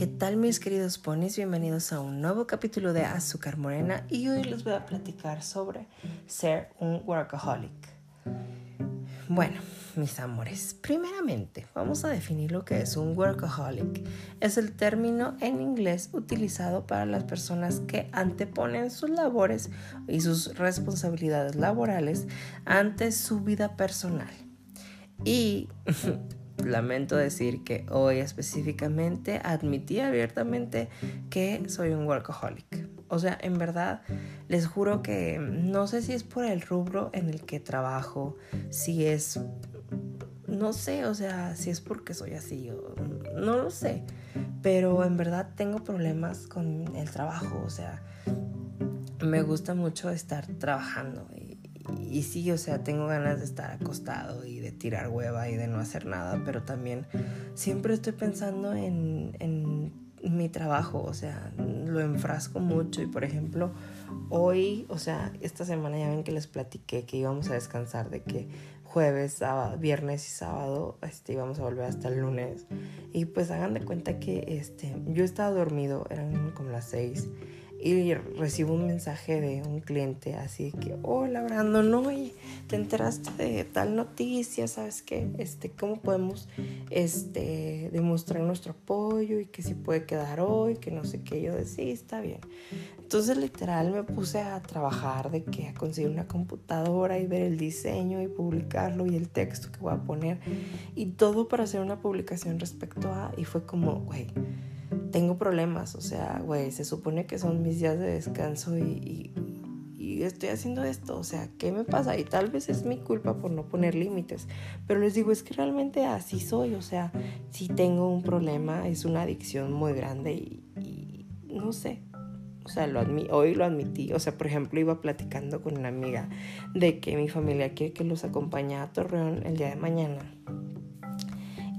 ¿Qué tal mis queridos ponis? Bienvenidos a un nuevo capítulo de Azúcar Morena y hoy les voy a platicar sobre ser un workaholic. Bueno, mis amores, primeramente vamos a definir lo que es un workaholic. Es el término en inglés utilizado para las personas que anteponen sus labores y sus responsabilidades laborales ante su vida personal. Y lamento decir que hoy específicamente admití abiertamente que soy un workaholic. O sea, en verdad, les juro que no sé si es por el rubro en el que trabajo, si es, no sé, o sea, si es porque soy así, no lo sé. Pero en verdad tengo problemas con el trabajo, o sea, me gusta mucho estar trabajando y sí, o sea, tengo ganas de estar acostado y de tirar hueva y de no hacer nada, pero también siempre estoy pensando en, en mi trabajo, o sea, lo enfrasco mucho y por ejemplo, hoy, o sea, esta semana ya ven que les platiqué que íbamos a descansar de que jueves, sábado, viernes y sábado este, íbamos a volver hasta el lunes. Y pues hagan de cuenta que este, yo estaba dormido, eran como las seis y recibo un mensaje de un cliente así que, hola Brandon, no, te enteraste de tal noticia, ¿sabes qué? Este, ¿cómo podemos este, demostrar nuestro apoyo y que si puede quedar hoy, que no sé qué? Yo decía, sí, está bien. Entonces literal me puse a trabajar de que a conseguir una computadora y ver el diseño y publicarlo y el texto que voy a poner y todo para hacer una publicación respecto a, y fue como, güey tengo problemas, o sea, güey, se supone que son mis días de descanso y, estoy haciendo esto, o sea, ¿qué me pasa? Y tal vez es mi culpa por no poner límites, pero les digo, es que realmente así soy, o sea, si tengo un problema, es una adicción muy grande y, no sé, o sea, lo hoy lo admití. O sea, por ejemplo, iba platicando con una amiga de que mi familia quiere que los acompañe a Torreón el día de mañana.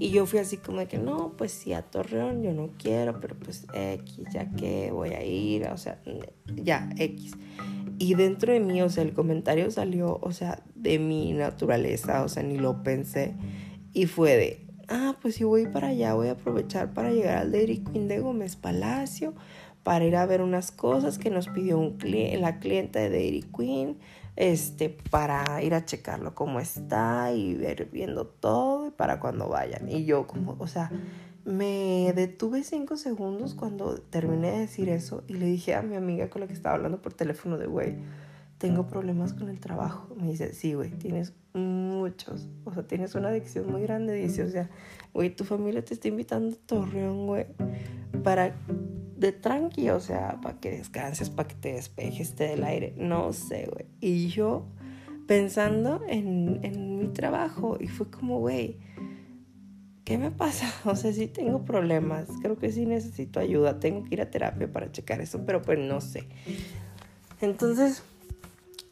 Y yo fui así como de que no, pues sí, a Torreón yo no quiero, pero pues X, ya que voy a ir, o sea, ya, X. Y dentro de mí, o sea, el comentario salió, o sea, de mi naturaleza, o sea, ni lo pensé. Y fue de, ah, pues si voy para allá, voy a aprovechar para llegar al Dairy Queen de Gómez Palacio, para ir a ver unas cosas que nos pidió un la clienta de Dairy Queen este, para ir a checarlo cómo está y ver viendo todo para cuando vayan. Y yo como, o sea, me detuve cinco segundos cuando terminé de decir eso y le dije a mi amiga con la que estaba hablando por teléfono de, güey, tengo problemas con el trabajo. Me dice, sí, güey, tienes muchos. O sea, tienes una adicción muy grande. Dice, o sea, güey, tu familia te está invitando a Torreón, güey, para de tranqui, o sea, para que descanses, para que te despejes, te del aire, no sé, güey. Y yo pensando en, en mi trabajo y fue como, güey, ¿qué me pasa? O sea, sí tengo problemas, creo que sí necesito ayuda, tengo que ir a terapia para checar eso, pero pues no sé. Entonces,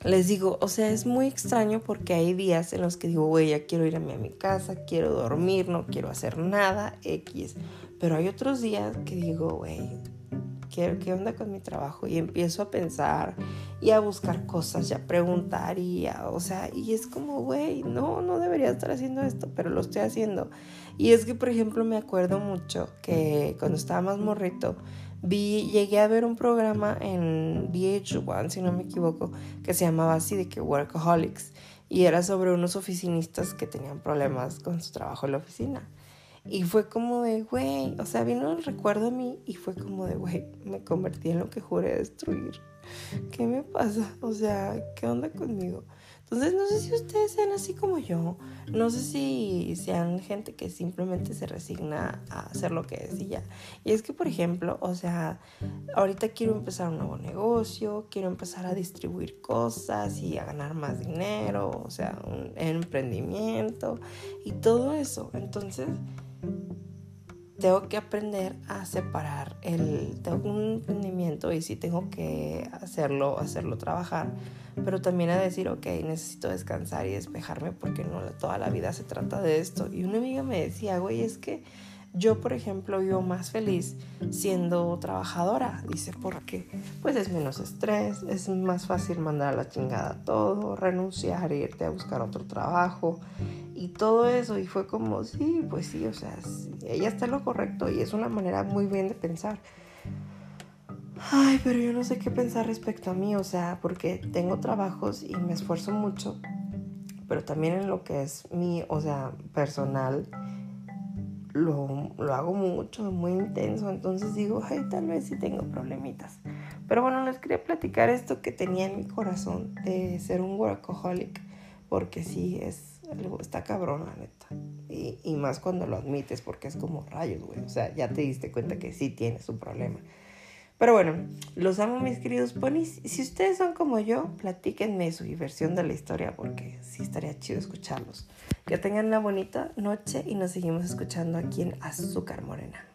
les digo, o sea, es muy extraño porque hay días en los que digo, güey, ya quiero irme a mi casa, quiero dormir, no quiero hacer nada, X. Pero hay otros días que digo, güey, ¿qué, onda con mi trabajo? Y empiezo a pensar y a buscar cosas y a preguntar y o sea, y es como, güey, no, no debería estar haciendo esto, pero lo estoy haciendo. Y es que, por ejemplo, me acuerdo mucho que cuando estaba más morrito, vi, llegué a ver un programa en VH1, si no me equivoco, que se llamaba así de que Workaholics, y era sobre unos oficinistas que tenían problemas con su trabajo en la oficina. Y fue como de, güey, o sea, vino el recuerdo a mí y fue como de, güey, me convertí en lo que juré destruir. ¿Qué me pasa? O sea, ¿qué onda conmigo? Entonces, no sé si ustedes sean así como yo. No sé si sean gente que simplemente se resigna a hacer lo que es y ya. Y es que, por ejemplo, o sea, ahorita quiero empezar un nuevo negocio, quiero empezar a distribuir cosas y a ganar más dinero, o sea, un emprendimiento y todo eso. Entonces, tengo que aprender a separar el tengo un emprendimiento y sí tengo que hacerlo hacerlo trabajar pero también a decir ok necesito descansar y despejarme porque no toda la vida se trata de esto. Y una amiga me decía güey es que yo por ejemplo vivo más feliz siendo trabajadora dice porque pues es menos estrés es más fácil mandar a la chingada todo renunciar irte a buscar otro trabajo y todo eso. Y fue como, sí, pues sí, o sea, ella está en lo correcto y es una manera muy bien de pensar. Ay, pero yo no sé qué pensar respecto a mí, o sea, porque tengo trabajos y me esfuerzo mucho, pero también en lo que es mi, o sea, personal, lo, lo hago mucho, muy intenso, entonces digo, ay, tal vez sí tengo problemitas. Pero bueno, les quería platicar esto que tenía en mi corazón de ser un workaholic, porque sí, es está cabrón, la neta. Y, y más cuando lo admites, porque es como rayos, güey, o sea, ya te diste cuenta que sí tienes un problema. Pero bueno, los amo mis queridos ponis. Si ustedes son como yo, platíquenme su versión de la historia porque sí estaría chido escucharlos. Que tengan una bonita noche y nos seguimos escuchando aquí en Azúcar Morena.